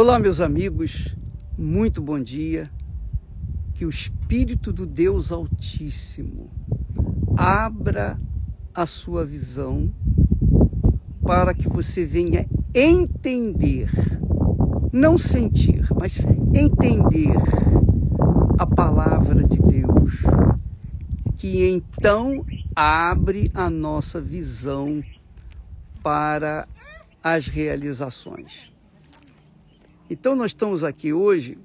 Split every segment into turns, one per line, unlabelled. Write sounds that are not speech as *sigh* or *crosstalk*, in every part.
Olá, meus amigos, muito bom dia. Que o Espírito do Deus Altíssimo abra a sua visão para que você venha entender, não sentir, mas entender a palavra de Deus, que então abre a nossa visão para as realizações. Então nós estamos aqui hoje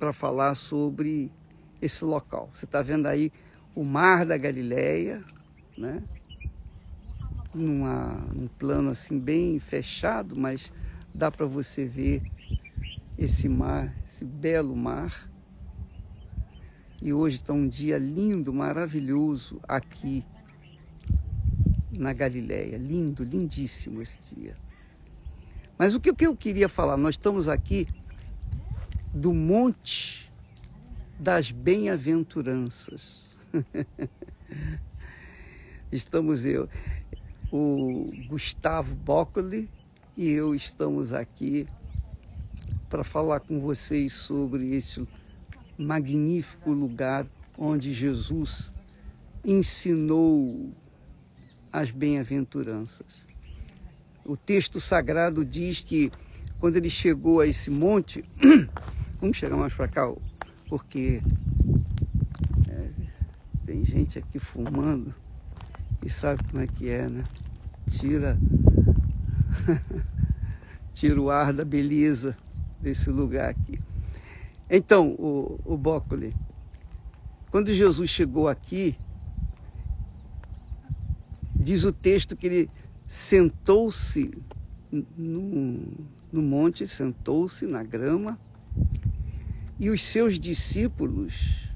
para falar sobre esse local. Você está vendo aí o Mar da Galileia, né? Numa, num plano assim bem fechado, mas dá para você ver esse mar, esse belo mar. E hoje está um dia lindo, maravilhoso aqui na Galileia. Lindo, lindíssimo esse dia. Mas o que, eu queria falar? Nós estamos aqui do Monte das Bem-aventuranças. *laughs* estamos eu, o Gustavo Boccoli e eu estamos aqui para falar com vocês sobre esse magnífico lugar onde Jesus ensinou as bem-aventuranças. O texto sagrado diz que quando ele chegou a esse monte, *clears throat* vamos chegar mais para cá, porque é, tem gente aqui fumando e sabe como é que é, né? Tira, *laughs* tira o ar da beleza desse lugar aqui. Então, o, o Bócoli, quando Jesus chegou aqui, diz o texto que ele sentou-se no, no monte, sentou-se na grama, e os seus discípulos,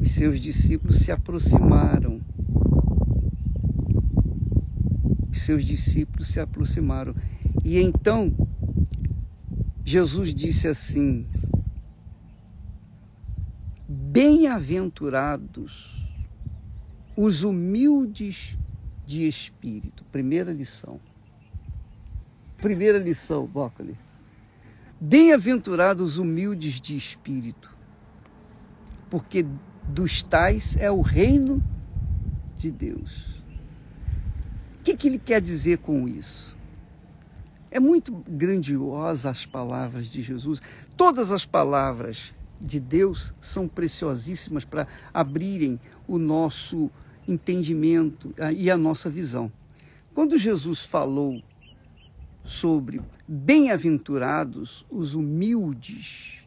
os seus discípulos se aproximaram. Os seus discípulos se aproximaram. E então Jesus disse assim: Bem-aventurados os humildes de espírito. Primeira lição. Primeira lição, Bócoli. Bem-aventurados os humildes de espírito, porque dos tais é o reino de Deus. O que, que ele quer dizer com isso? É muito grandiosa as palavras de Jesus. Todas as palavras de Deus são preciosíssimas para abrirem o nosso entendimento ah, e a nossa visão. Quando Jesus falou sobre bem-aventurados os humildes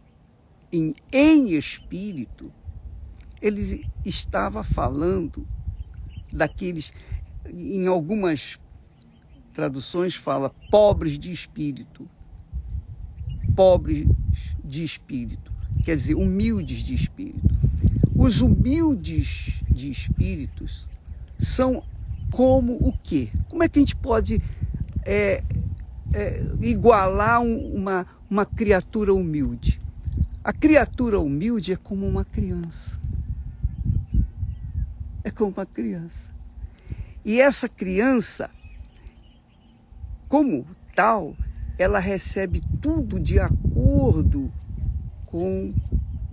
em, em espírito, ele estava falando daqueles, em algumas traduções fala pobres de espírito, pobres de espírito, quer dizer, humildes de espírito. Os humildes de espíritos são como o quê? Como é que a gente pode é, é, igualar um, uma, uma criatura humilde? A criatura humilde é como uma criança. É como uma criança. E essa criança, como tal, ela recebe tudo de acordo com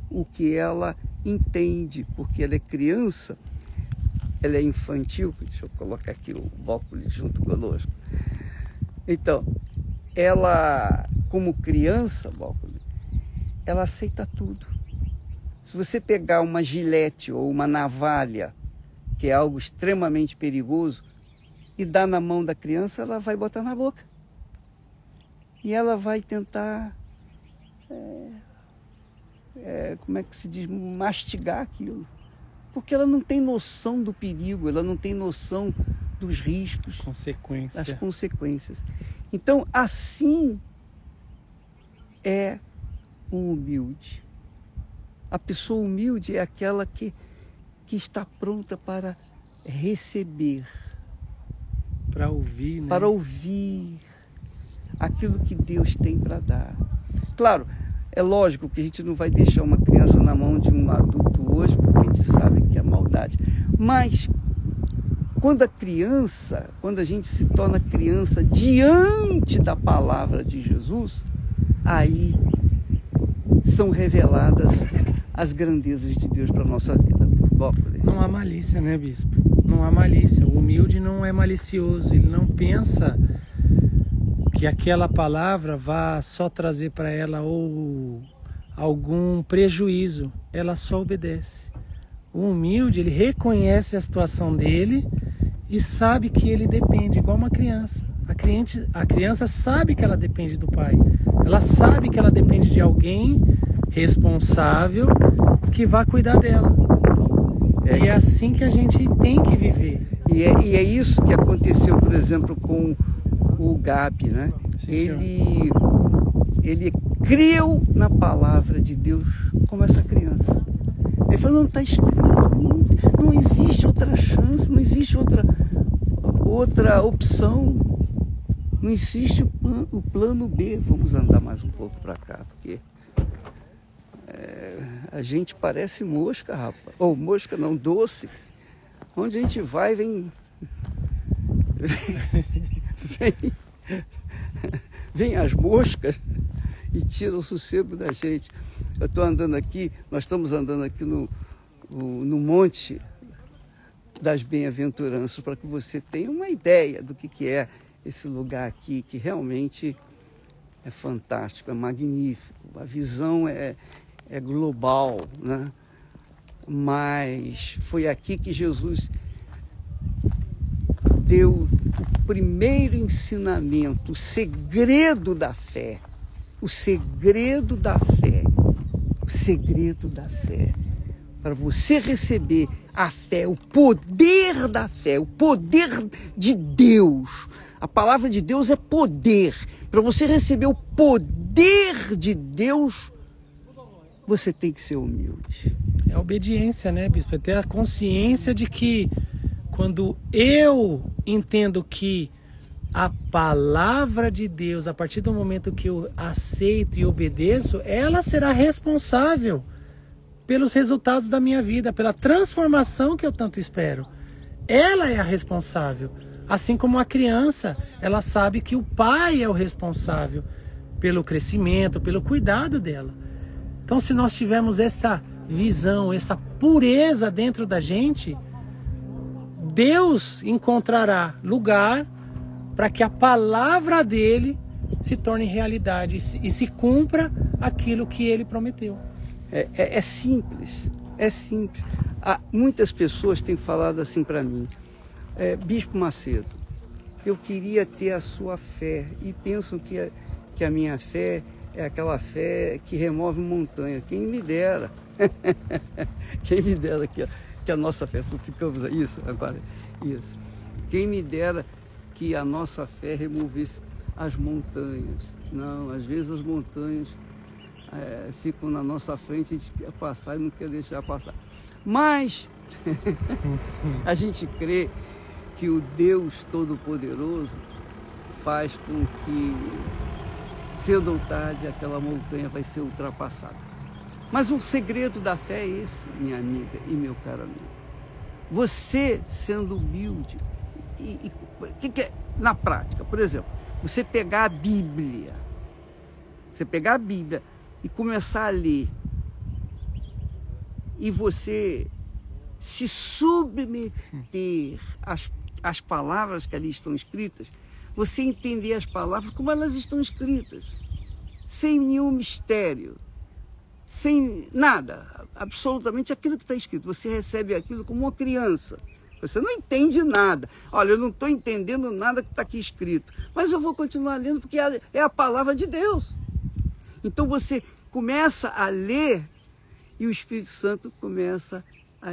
o que ela entende, porque ela é criança, ela é infantil. Deixa eu colocar aqui o óculos junto conosco. Então, ela, como criança, óculos, ela aceita tudo. Se você pegar uma gilete ou uma navalha, que é algo extremamente perigoso, e dar na mão da criança, ela vai botar na boca. E ela vai tentar é, é, como é que se diz, mastigar aquilo. Porque ela não tem noção do perigo, ela não tem noção dos riscos,
Consequência.
das consequências. Então, assim é o humilde. A pessoa humilde é aquela que, que está pronta para receber.
Para ouvir, né?
Para ouvir aquilo que Deus tem para dar. Claro, é lógico que a gente não vai deixar uma criança na mão de um adulto hoje, porque a gente sabe que é maldade. Mas quando a criança, quando a gente se torna criança diante da palavra de Jesus, aí são reveladas as grandezas de Deus para a nossa vida.
Não há malícia, né, bispo? Não há malícia. O humilde não é malicioso, ele não pensa que aquela palavra vá só trazer para ela ou algum prejuízo. Ela só obedece. O humilde, ele reconhece a situação dele e sabe que ele depende, igual uma criança. A, cliente, a criança sabe que ela depende do pai. Ela sabe que ela depende de alguém responsável que vai cuidar dela. É. E é assim que a gente tem que viver.
E é, e é isso que aconteceu, por exemplo, com o Gabi, né? Sim, ele, ele creu na palavra de Deus como essa criança. Ele falou, não está escrito, não, não existe outra chance, não existe outra, outra opção. Não existe o, plan, o plano B. Vamos andar mais um pouco para cá, porque é, a gente parece mosca, rapaz. Ou mosca não, doce. Onde a gente vai, vem. *laughs* *laughs* Vem, vem as moscas e tira o sossego da gente. Eu estou andando aqui, nós estamos andando aqui no, no Monte das Bem-aventuranças, para que você tenha uma ideia do que, que é esse lugar aqui, que realmente é fantástico, é magnífico. A visão é, é global, né? Mas foi aqui que Jesus deu o primeiro ensinamento, o segredo da fé. O segredo da fé. O segredo da fé. Para você receber a fé, o poder da fé, o poder de Deus. A palavra de Deus é poder. Para você receber o poder de Deus, você tem que ser humilde.
É obediência, né, bispo? É ter a consciência de que quando eu entendo que a palavra de Deus, a partir do momento que eu aceito e obedeço, ela será responsável pelos resultados da minha vida, pela transformação que eu tanto espero. Ela é a responsável. Assim como a criança, ela sabe que o pai é o responsável pelo crescimento, pelo cuidado dela. Então, se nós tivermos essa visão, essa pureza dentro da gente, Deus encontrará lugar para que a palavra dele se torne realidade e se cumpra aquilo que ele prometeu.
É, é, é simples, é simples. Há, muitas pessoas têm falado assim para mim, é, Bispo Macedo, eu queria ter a sua fé e pensam que a, que a minha fé é aquela fé que remove montanha. Quem me dera, *laughs* quem me dera que que a nossa fé, ficamos isso agora, isso. Quem me dera que a nossa fé removesse as montanhas. Não, às vezes as montanhas é, ficam na nossa frente, a gente quer passar e não quer deixar passar. Mas *laughs* a gente crê que o Deus Todo-Poderoso faz com que cedo ou tarde aquela montanha vai ser ultrapassada. Mas o segredo da fé é esse, minha amiga e meu caro amigo. Você sendo humilde, e, que, que é, na prática, por exemplo, você pegar a Bíblia, você pegar a Bíblia e começar a ler, e você se submeter às, às palavras que ali estão escritas, você entender as palavras como elas estão escritas, sem nenhum mistério, sem nada, absolutamente aquilo que está escrito. Você recebe aquilo como uma criança. Você não entende nada. Olha, eu não estou entendendo nada que está aqui escrito, mas eu vou continuar lendo porque é a palavra de Deus. Então você começa a ler e o Espírito Santo começa a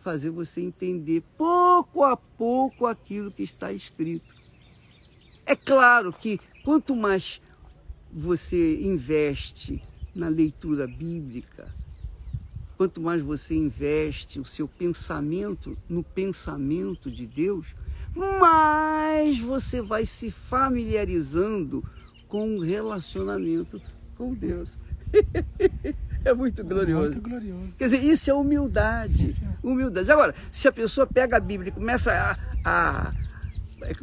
fazer você entender pouco a pouco aquilo que está escrito. É claro que quanto mais você investe na leitura bíblica, quanto mais você investe o seu pensamento no pensamento de Deus, mais você vai se familiarizando com o relacionamento com Deus. *laughs* é muito glorioso.
Muito glorioso.
Quer dizer, isso é humildade. Sim, humildade. Agora, se a pessoa pega a Bíblia e começa a, a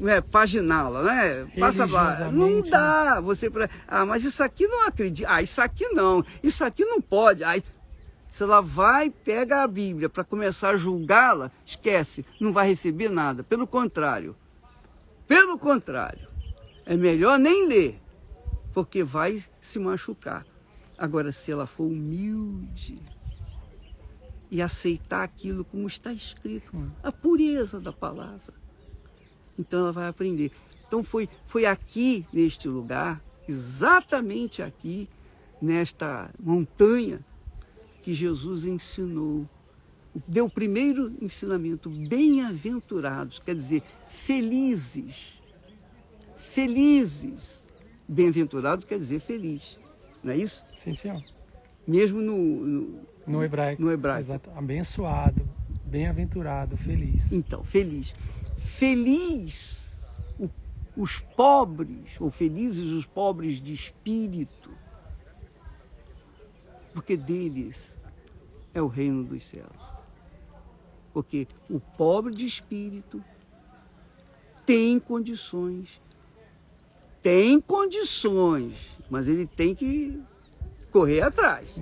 é, paginá-la, né? Passa lá. Não dá. Você pra... Ah, mas isso aqui não acredita. Ah, isso aqui não. Isso aqui não pode. Aí, se ela vai, pega a Bíblia para começar a julgá-la, esquece, não vai receber nada. Pelo contrário. Pelo contrário. É melhor nem ler, porque vai se machucar. Agora, se ela for humilde e aceitar aquilo como está escrito, hum. a pureza da palavra, então ela vai aprender. Então foi, foi aqui, neste lugar, exatamente aqui, nesta montanha, que Jesus ensinou. Deu o primeiro ensinamento, bem-aventurados, quer dizer, felizes. Felizes. Bem-aventurado quer dizer feliz, não é isso?
Sim, senhor.
Mesmo no, no,
no hebraico.
No hebraico.
Exato. Abençoado, bem-aventurado, feliz.
Então, feliz. Feliz os pobres, ou felizes os pobres de espírito, porque deles é o reino dos céus. Porque o pobre de espírito tem condições, tem condições, mas ele tem que correr atrás.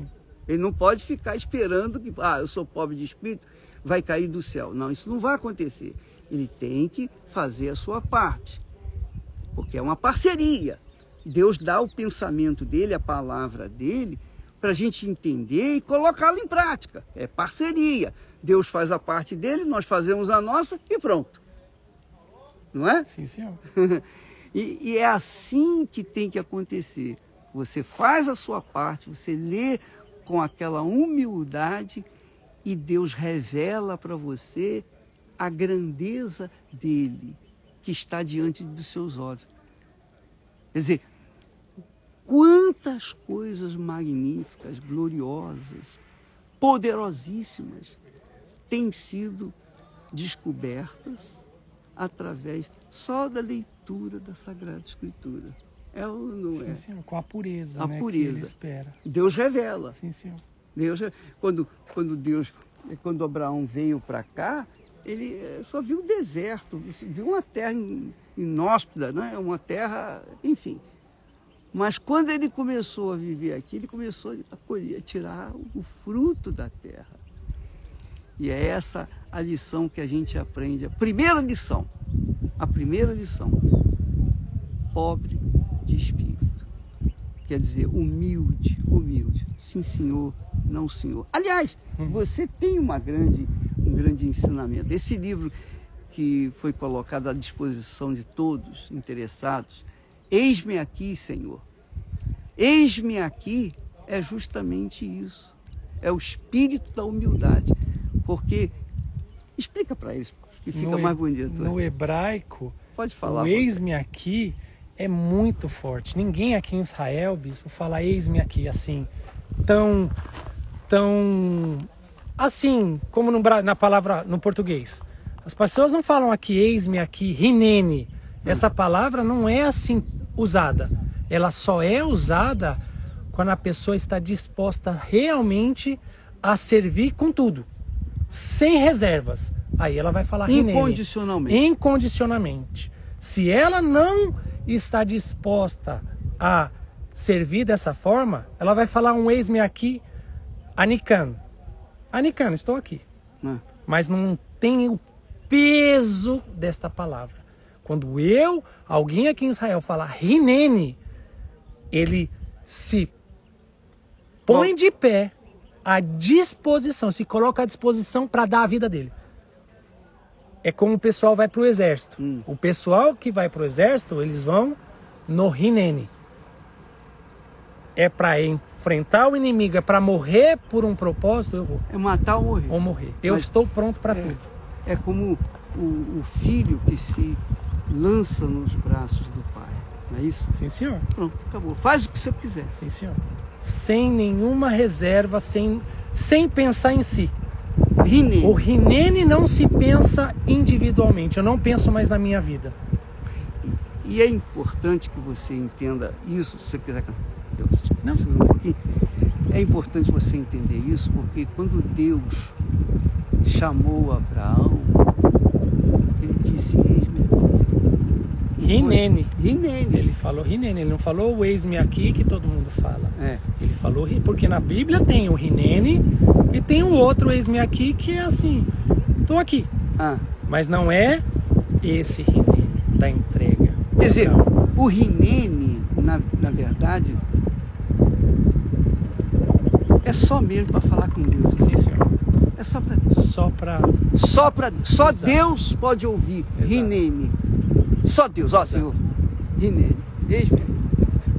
Ele não pode ficar esperando que, ah, eu sou pobre de espírito, vai cair do céu. Não, isso não vai acontecer. Ele tem que fazer a sua parte, porque é uma parceria. Deus dá o pensamento dele, a palavra dele, para a gente entender e colocá-lo em prática. É parceria. Deus faz a parte dele, nós fazemos a nossa e pronto. Não é?
Sim, senhor. *laughs*
e, e é assim que tem que acontecer. Você faz a sua parte, você lê com aquela humildade e Deus revela para você a grandeza dele que está diante dos seus olhos. Quer dizer, quantas coisas magníficas, gloriosas, poderosíssimas têm sido descobertas através só da leitura da Sagrada Escritura. É ou não
sim,
é?
Senhor, com a pureza,
a
né,
pureza.
que ele espera.
Deus revela.
Sim, senhor.
Deus, quando, quando Deus, quando Abraão veio para cá, ele eh, só viu o deserto, viu uma terra inóspita, né? uma terra, enfim. Mas quando ele começou a viver aqui, ele começou a colher, a tirar o fruto da terra. E é essa a lição que a gente aprende. A primeira lição, a primeira lição, pobre de espírito. Quer dizer, humilde, humilde. Sim, senhor, não, senhor. Aliás, hum. você tem uma grande um grande ensinamento. Esse livro que foi colocado à disposição de todos interessados, Eis-me aqui, Senhor. Eis-me aqui é justamente isso. É o espírito da humildade. Porque explica para eles que fica
no,
mais bonito.
No é. hebraico,
pode falar.
O eis-me aqui é muito forte. Ninguém aqui em Israel, bispo, fala eis-me aqui assim, tão tão assim como no, na palavra no português. As pessoas não falam aqui eis-me aqui, rinene. Essa palavra não é assim usada. Ela só é usada quando a pessoa está disposta realmente a servir com tudo, sem reservas. Aí ela vai falar
incondicionalmente.
Rinene. Incondicionalmente. Se ela não está disposta a servir dessa forma, ela vai falar um eis-me aqui, anican. Anicano, estou aqui. Ah. Mas não tem o peso desta palavra. Quando eu, alguém aqui em Israel, falar Rinene, ele se põe de pé à disposição, se coloca à disposição para dar a vida dele. É como o pessoal vai para o exército. Hum. O pessoal que vai para o exército, eles vão no Rinene. É para enfrentar o inimigo, é para morrer por um propósito, eu vou.
É matar ou morrer.
Ou morrer. Eu Mas estou pronto para
é,
tudo.
É como o, o, filho que se lança nos braços do pai. Não é isso?
Sim, senhor.
Pronto, acabou. Faz o que você quiser.
Sim, senhor. Sem nenhuma reserva, sem, sem pensar em si. Rinene. O Rinene não se pensa individualmente. Eu não penso mais na minha vida.
E, e é importante que você entenda isso, se você quiser não. um pouquinho. É importante você entender isso, porque quando Deus chamou Abraão, Ele disse, aqui.
Rinene.
Rinene.
Ele falou Rinene, ele não falou o eis-me aqui que todo mundo fala.
É.
Ele falou, porque na Bíblia tem o Rinene e tem o outro eis-me aqui que é assim, tô aqui.
Ah,
Mas não é esse Rinene da entrega.
quer dizer, o Rinene, na, na verdade, é só mesmo para falar com Deus.
Sim, senhor.
É só para Deus.
Só para
Só, pra, só
Exato.
Deus pode ouvir.
Exato.
Rinene. Só Deus. Ó, Senhor. Rinene. Eis-me.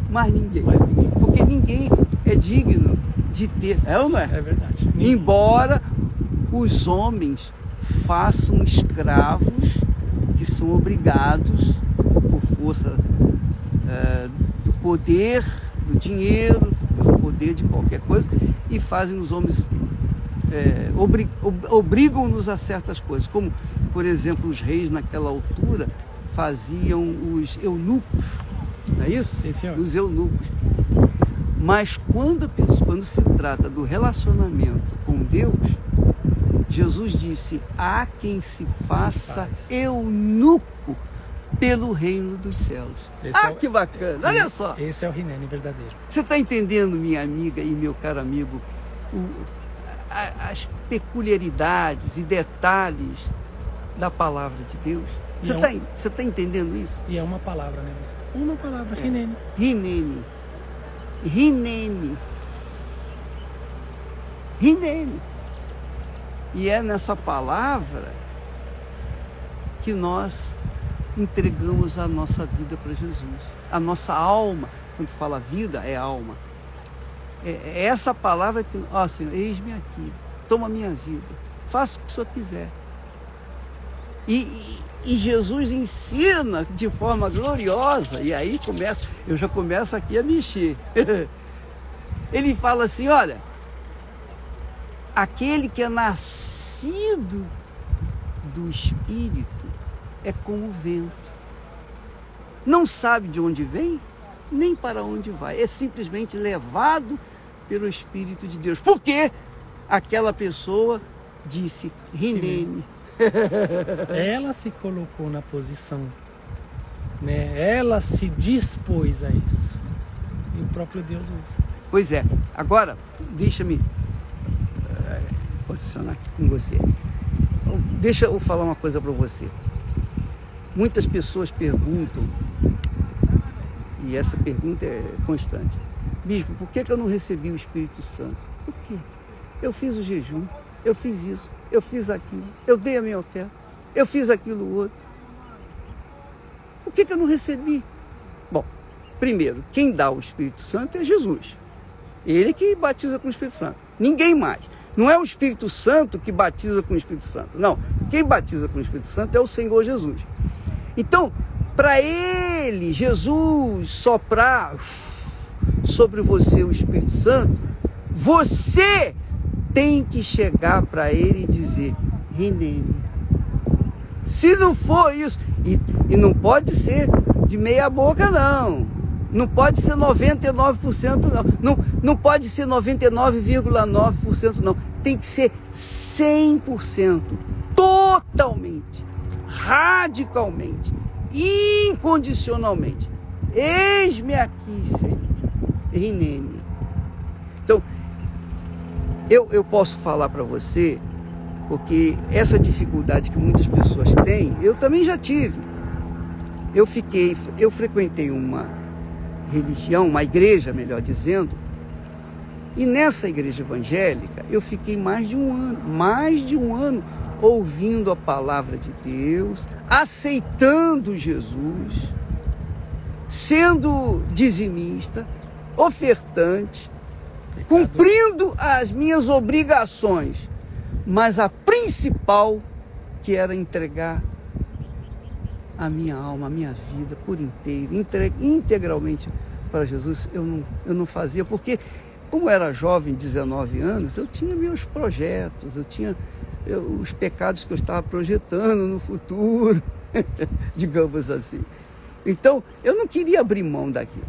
Mais ninguém.
mais ninguém.
Porque ninguém é digno de ter. É ou não é?
É verdade.
Embora os homens façam escravos que são obrigados por força eh, do poder, do dinheiro, pelo poder de qualquer coisa, e fazem os homens eh, obri- ob- obrigam-nos a certas coisas, como por exemplo os reis naquela altura faziam os eunucos, não é isso?
Sim, senhor.
Os eunucos. Mas quando, pessoa- quando se trata do relacionamento com Deus, Jesus disse: há quem se faça
faz.
eunuco pelo reino dos céus.
Esse
ah,
é o-
que bacana! Olha só!
Esse é o Rinene verdadeiro.
Você está entendendo, minha amiga e meu caro amigo, o- a- as peculiaridades e detalhes da palavra de Deus? Você está você tá entendendo isso?
E é uma palavra, né? Uma palavra, Rinene.
Rinene. Rinene. Rinene. E é nessa palavra que nós entregamos a nossa vida para Jesus. A nossa alma, quando fala vida, é alma. É é essa palavra que, ó Senhor, eis-me aqui, toma minha vida, faça o que o Senhor quiser. E, e- e Jesus ensina de forma gloriosa, e aí começa, eu já começo aqui a mexer. *laughs* Ele fala assim: olha, aquele que é nascido do Espírito é como o vento. Não sabe de onde vem, nem para onde vai. É simplesmente levado pelo Espírito de Deus. Porque aquela pessoa disse, Rinene. *laughs*
Ela se colocou na posição, né? Ela se dispôs a isso. E o próprio Deus usa.
Pois é. Agora, deixa-me eh, posicionar aqui com você. Deixa eu falar uma coisa para você. Muitas pessoas perguntam, e essa pergunta é constante: Bispo, por que, que eu não recebi o Espírito Santo? Por quê? Eu fiz o jejum, eu fiz isso, eu fiz aquilo, eu dei a minha oferta, eu fiz aquilo outro. Por que, que eu não recebi? Bom, primeiro, quem dá o Espírito Santo é Jesus. Ele que batiza com o Espírito Santo. Ninguém mais. Não é o Espírito Santo que batiza com o Espírito Santo. Não. Quem batiza com o Espírito Santo é o Senhor Jesus. Então, para ele, Jesus, soprar sobre você o Espírito Santo, você tem que chegar para ele e dizer: Rinene. Se não for isso, e, e não pode ser de meia boca, não. Não pode ser 99%, não. Não, não pode ser 99,9%, não. Tem que ser 100%. Totalmente. Radicalmente. Incondicionalmente. Eis-me aqui, Senhor. Rinene. Então, eu, eu posso falar para você, porque essa dificuldade que muitas pessoas têm, eu também já tive. Eu fiquei, eu frequentei uma religião, uma igreja, melhor dizendo, e nessa igreja evangélica eu fiquei mais de um ano, mais de um ano ouvindo a palavra de Deus, aceitando Jesus, sendo dizimista, ofertante, cumprindo as minhas obrigações, mas a principal que era entregar a minha alma, a minha vida por inteiro, integralmente para Jesus, eu não, eu não fazia, porque como era jovem, 19 anos, eu tinha meus projetos, eu tinha eu- os pecados que eu estava projetando no futuro, *laughs* digamos assim. Então, eu não queria abrir mão daquilo.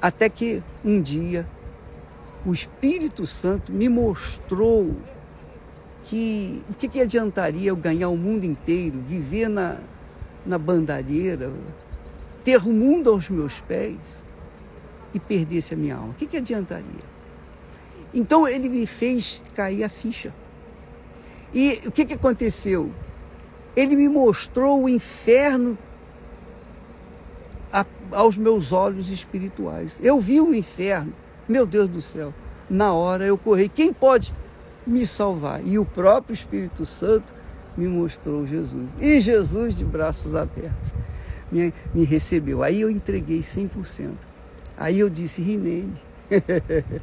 Até que um dia o Espírito Santo me mostrou que o que, que adiantaria eu ganhar o mundo inteiro, viver na, na bandareira, ter o mundo aos meus pés e perdesse a minha alma? O que, que adiantaria? Então ele me fez cair a ficha. E o que, que aconteceu? Ele me mostrou o inferno a, aos meus olhos espirituais. Eu vi o inferno, meu Deus do céu. Na hora eu corri. Quem pode me salvar? E o próprio Espírito Santo me mostrou Jesus. E Jesus, de braços abertos, me, me recebeu. Aí eu entreguei 100%. Aí eu disse, Rinene.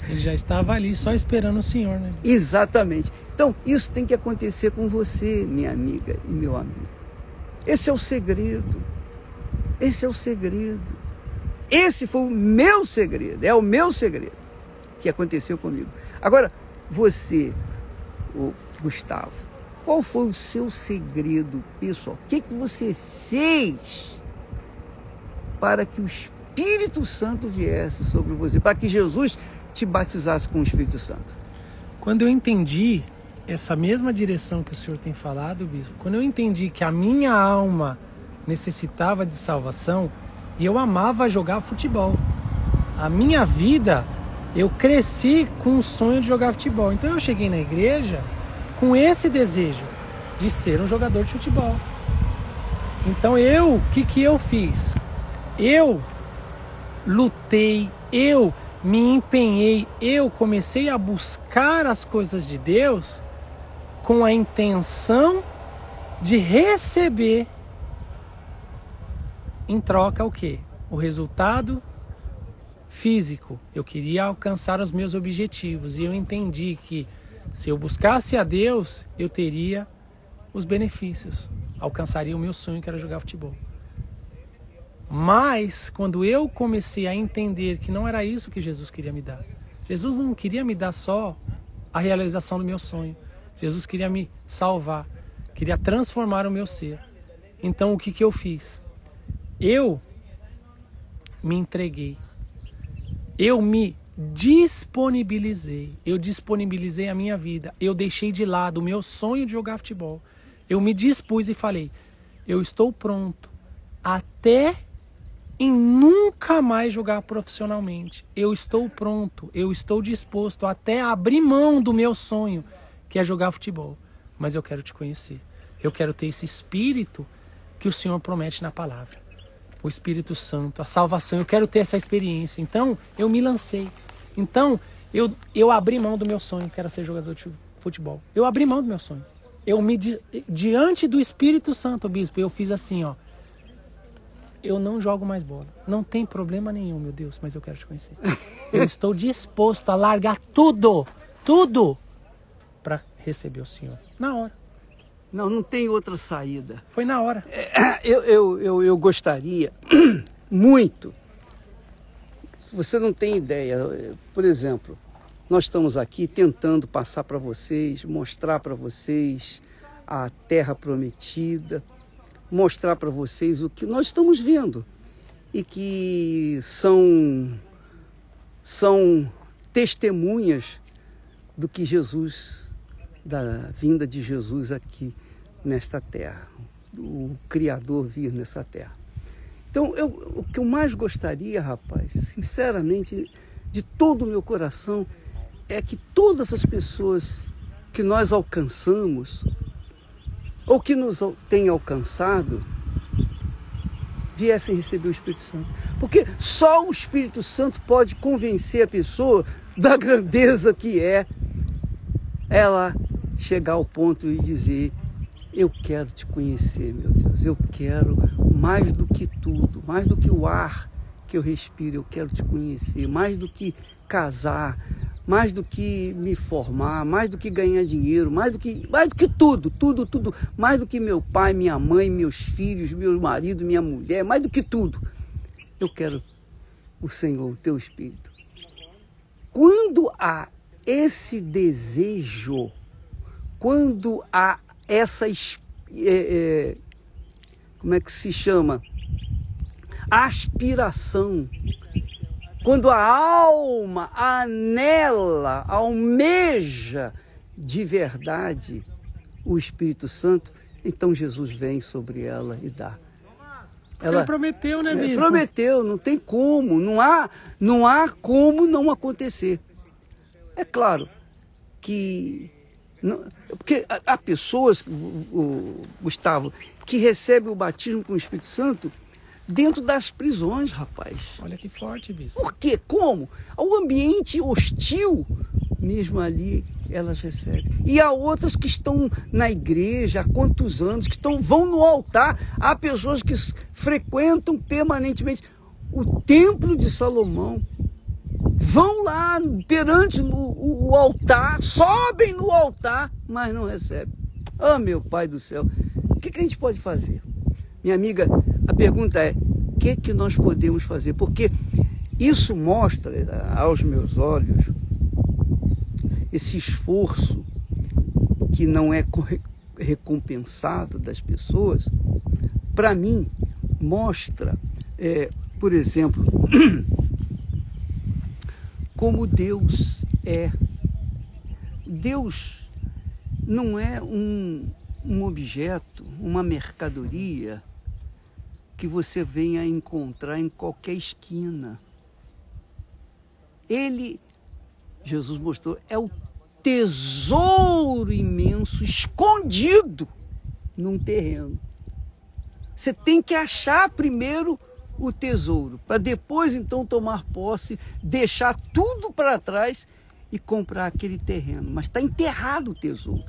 Ele já estava ali só esperando o Senhor, né?
Exatamente. Então, isso tem que acontecer com você, minha amiga e meu amigo. Esse é o segredo. Esse é o segredo. Esse foi o meu segredo, é o meu segredo que aconteceu comigo. Agora, você, o Gustavo, qual foi o seu segredo, pessoal? O que, que você fez para que o Espírito Santo viesse sobre você, para que Jesus te batizasse com o Espírito Santo?
Quando eu entendi essa mesma direção que o senhor tem falado, bispo, quando eu entendi que a minha alma necessitava de salvação e eu amava jogar futebol. A minha vida, eu cresci com o sonho de jogar futebol. Então eu cheguei na igreja com esse desejo de ser um jogador de futebol. Então eu, o que, que eu fiz? Eu lutei, eu me empenhei, eu comecei a buscar as coisas de Deus com a intenção de receber em troca o quê? O resultado físico. Eu queria alcançar os meus objetivos e eu entendi que se eu buscasse a Deus, eu teria os benefícios. Alcançaria o meu sonho que era jogar futebol. Mas quando eu comecei a entender que não era isso que Jesus queria me dar. Jesus não queria me dar só a realização do meu sonho. Jesus queria me salvar, queria transformar o meu ser. Então o que, que eu fiz? Eu me entreguei. Eu me disponibilizei. Eu disponibilizei a minha vida. Eu deixei de lado o meu sonho de jogar futebol. Eu me dispus e falei: eu estou pronto até em nunca mais jogar profissionalmente. Eu estou pronto, eu estou disposto até a abrir mão do meu sonho, que é jogar futebol. Mas eu quero te conhecer. Eu quero ter esse espírito que o Senhor promete na palavra o Espírito Santo, a salvação. Eu quero ter essa experiência. Então, eu me lancei. Então, eu, eu abri mão do meu sonho, que era ser jogador de futebol. Eu abri mão do meu sonho. Eu me diante do Espírito Santo, bispo, eu fiz assim, ó. Eu não jogo mais bola. Não tem problema nenhum, meu Deus, mas eu quero te conhecer. Eu estou disposto a largar tudo, tudo para receber o Senhor. Na hora.
Não, não tem outra saída.
Foi na hora.
É, *clears throat* eu, eu, eu, eu gostaria *clears throat* muito. Você não tem ideia. Por exemplo, nós estamos aqui tentando passar para vocês, mostrar para vocês a terra prometida, mostrar para vocês o que nós estamos vendo e que são são testemunhas do que Jesus da vinda de Jesus aqui nesta terra, o Criador vir nessa terra. Então, eu, o que eu mais gostaria, rapaz, sinceramente, de todo o meu coração, é que todas as pessoas que nós alcançamos, ou que nos têm alcançado, viessem receber o Espírito Santo. Porque só o Espírito Santo pode convencer a pessoa da grandeza que é ela chegar ao ponto e dizer: Eu quero te conhecer, meu Deus, eu quero mais do que tudo, mais do que o ar que eu respiro, eu quero te conhecer, mais do que casar, mais do que me formar, mais do que ganhar dinheiro, mais do que, mais do que tudo, tudo, tudo, mais do que meu pai, minha mãe, meus filhos, meu marido, minha mulher, mais do que tudo. Eu quero o Senhor, o teu Espírito. Quando há esse desejo, quando há essa. É, é, como é que se chama? Aspiração. Quando a alma anela, almeja de verdade o Espírito Santo, então Jesus vem sobre ela e dá.
Ela Ele prometeu, né,
bispo? Prometeu, não tem como, não há, não há como não acontecer. É claro que não, porque há pessoas, o, Gustavo, que recebem o batismo com o Espírito Santo dentro das prisões, rapaz.
Olha que forte, bispo.
Por quê? Como? O ambiente hostil, mesmo ali, elas recebem. E há outras que estão na igreja há quantos anos, que estão, vão no altar. Há pessoas que frequentam permanentemente o templo de Salomão. Vão lá perante o, o, o altar, sobem no altar, mas não recebem. Ah, oh, meu Pai do céu, o que, que a gente pode fazer? Minha amiga, a pergunta é: o que, que nós podemos fazer? Porque isso mostra aos meus olhos esse esforço que não é recompensado das pessoas, para mim, mostra, é, por exemplo, *clears throat* como Deus é. Deus não é um, um objeto, uma mercadoria que você venha encontrar em qualquer esquina. Ele Jesus mostrou, é o tesouro imenso escondido num terreno. Você tem que achar primeiro o tesouro, para depois então tomar posse, deixar tudo para trás e comprar aquele terreno. Mas está enterrado o tesouro.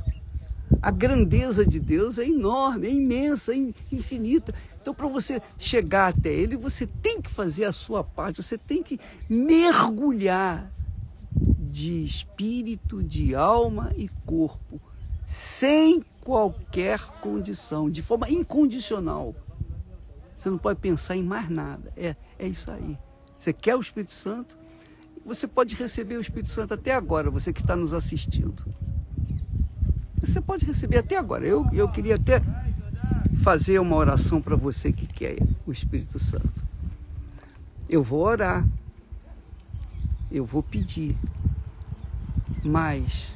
A grandeza de Deus é enorme, é imensa, é infinita. Então, para você chegar até Ele, você tem que fazer a sua parte, você tem que mergulhar de espírito, de alma e corpo, sem qualquer condição, de forma incondicional. Você não pode pensar em mais nada. É, é isso aí. Você quer o Espírito Santo? Você pode receber o Espírito Santo até agora, você que está nos assistindo. Você pode receber até agora. Eu, eu queria até fazer uma oração para você que quer o Espírito Santo. Eu vou orar. Eu vou pedir. Mas,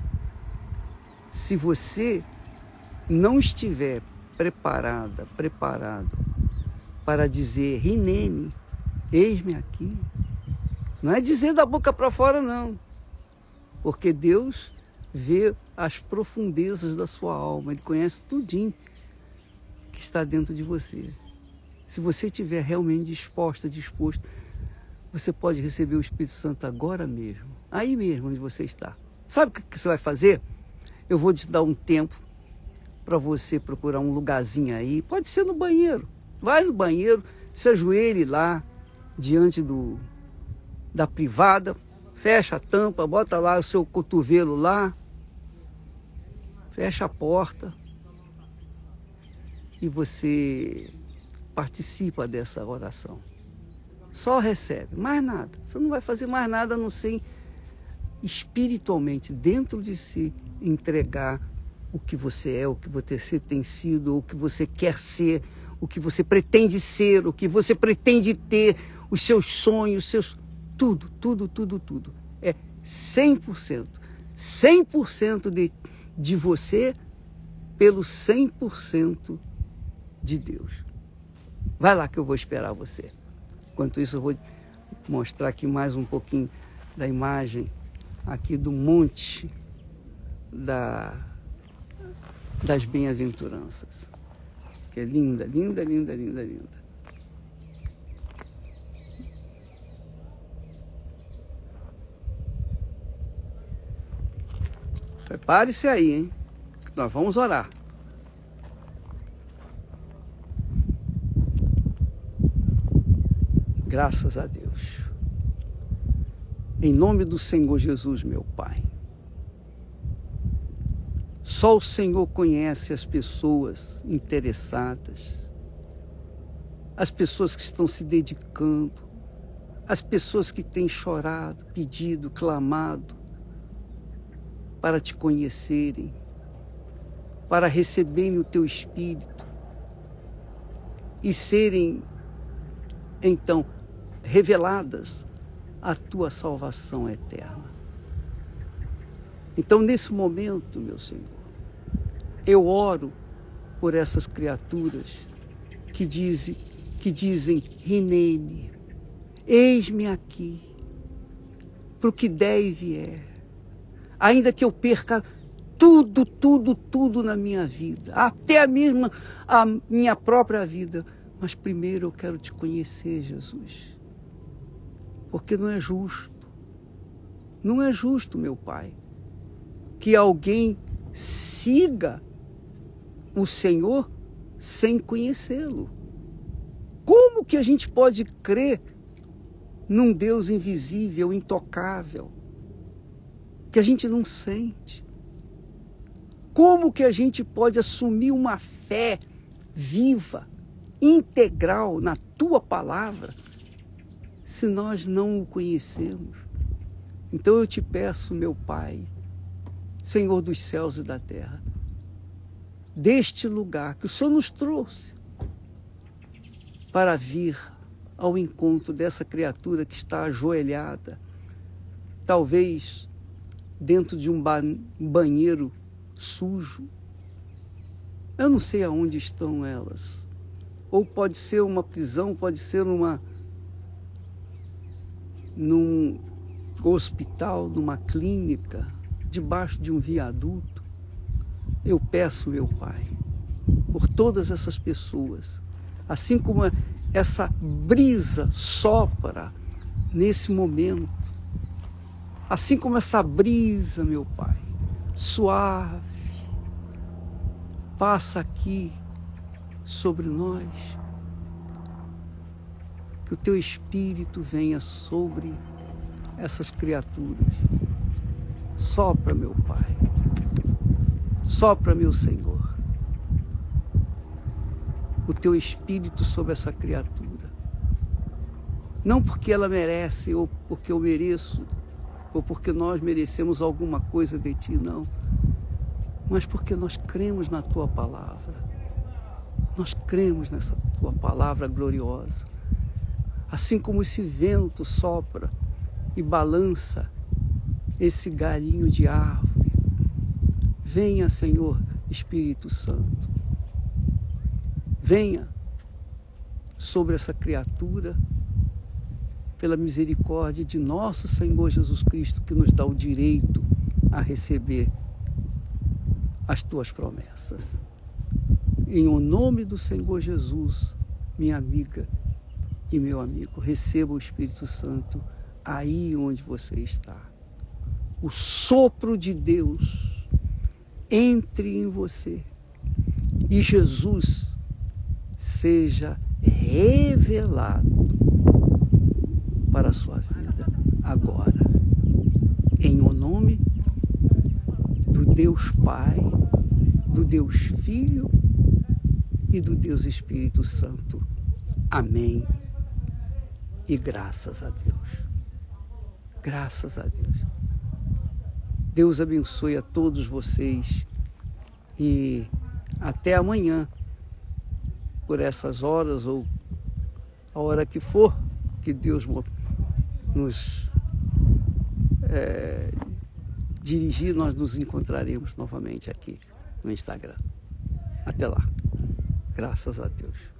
se você não estiver preparada, preparado para dizer, Rinene, eis-me aqui, não é dizer da boca para fora, não. Porque Deus vê as profundezas da sua alma, Ele conhece tudinho que está dentro de você. Se você estiver realmente disposta, disposto, você pode receber o Espírito Santo agora mesmo, aí mesmo onde você está. Sabe o que você vai fazer? Eu vou te dar um tempo para você procurar um lugarzinho aí. Pode ser no banheiro. Vai no banheiro, se ajoelhe lá diante do da privada, fecha a tampa, bota lá o seu cotovelo lá, fecha a porta e você participa dessa oração. Só recebe, mais nada. Você não vai fazer mais nada a não ser espiritualmente dentro de si entregar o que você é, o que você tem sido, o que você quer ser, o que você pretende ser, o que você pretende ter, os seus sonhos, seus tudo, tudo, tudo, tudo. É 100%. 100% de, de você pelo 100% de Deus. Vai lá que eu vou esperar você. Enquanto isso, eu vou mostrar aqui mais um pouquinho da imagem aqui do monte da, das bem-aventuranças. Que é linda, linda, linda, linda, linda. Prepare-se aí, hein? Nós vamos orar. Graças a Deus. Em nome do Senhor Jesus, meu Pai. Só o Senhor conhece as pessoas interessadas, as pessoas que estão se dedicando, as pessoas que têm chorado, pedido, clamado para te conhecerem, para receberem o teu espírito e serem então reveladas a tua salvação eterna. Então, nesse momento, meu Senhor, eu oro por essas criaturas que dizem, que dizem, Rinene, eis-me aqui, para o que der e vier. Ainda que eu perca tudo, tudo, tudo na minha vida, até a mesma a minha própria vida, mas primeiro eu quero te conhecer, Jesus. Porque não é justo. Não é justo, meu Pai, que alguém siga o Senhor sem conhecê-lo. Como que a gente pode crer num Deus invisível, intocável, que a gente não sente? Como que a gente pode assumir uma fé viva, integral na tua palavra, se nós não o conhecemos? Então eu te peço, meu Pai, Senhor dos céus e da terra, deste lugar que o Senhor nos trouxe para vir ao encontro dessa criatura que está ajoelhada, talvez dentro de um banheiro sujo. Eu não sei aonde estão elas. Ou pode ser uma prisão, pode ser uma num hospital, numa clínica, debaixo de um viaduto. Eu peço, meu Pai, por todas essas pessoas, assim como essa brisa sopra nesse momento, assim como essa brisa, meu Pai, suave, passa aqui sobre nós, que o teu Espírito venha sobre essas criaturas. Sopra, meu Pai Sopra, meu Senhor, o teu espírito sobre essa criatura. Não porque ela merece, ou porque eu mereço, ou porque nós merecemos alguma coisa de ti, não. Mas porque nós cremos na tua palavra. Nós cremos nessa tua palavra gloriosa. Assim como esse vento sopra e balança esse galinho de árvore Venha, Senhor Espírito Santo. Venha sobre essa criatura, pela misericórdia de nosso Senhor Jesus Cristo, que nos dá o direito a receber as tuas promessas. Em o nome do Senhor Jesus, minha amiga e meu amigo, receba o Espírito Santo aí onde você está. O sopro de Deus entre em você e Jesus seja revelado para a sua vida agora. Em o nome do Deus Pai, do Deus Filho e do Deus Espírito Santo. Amém. E graças a Deus. Graças a Deus. Deus abençoe a todos vocês e até amanhã, por essas horas ou a hora que for, que Deus nos é, dirigir, nós nos encontraremos novamente aqui no Instagram. Até lá. Graças a Deus.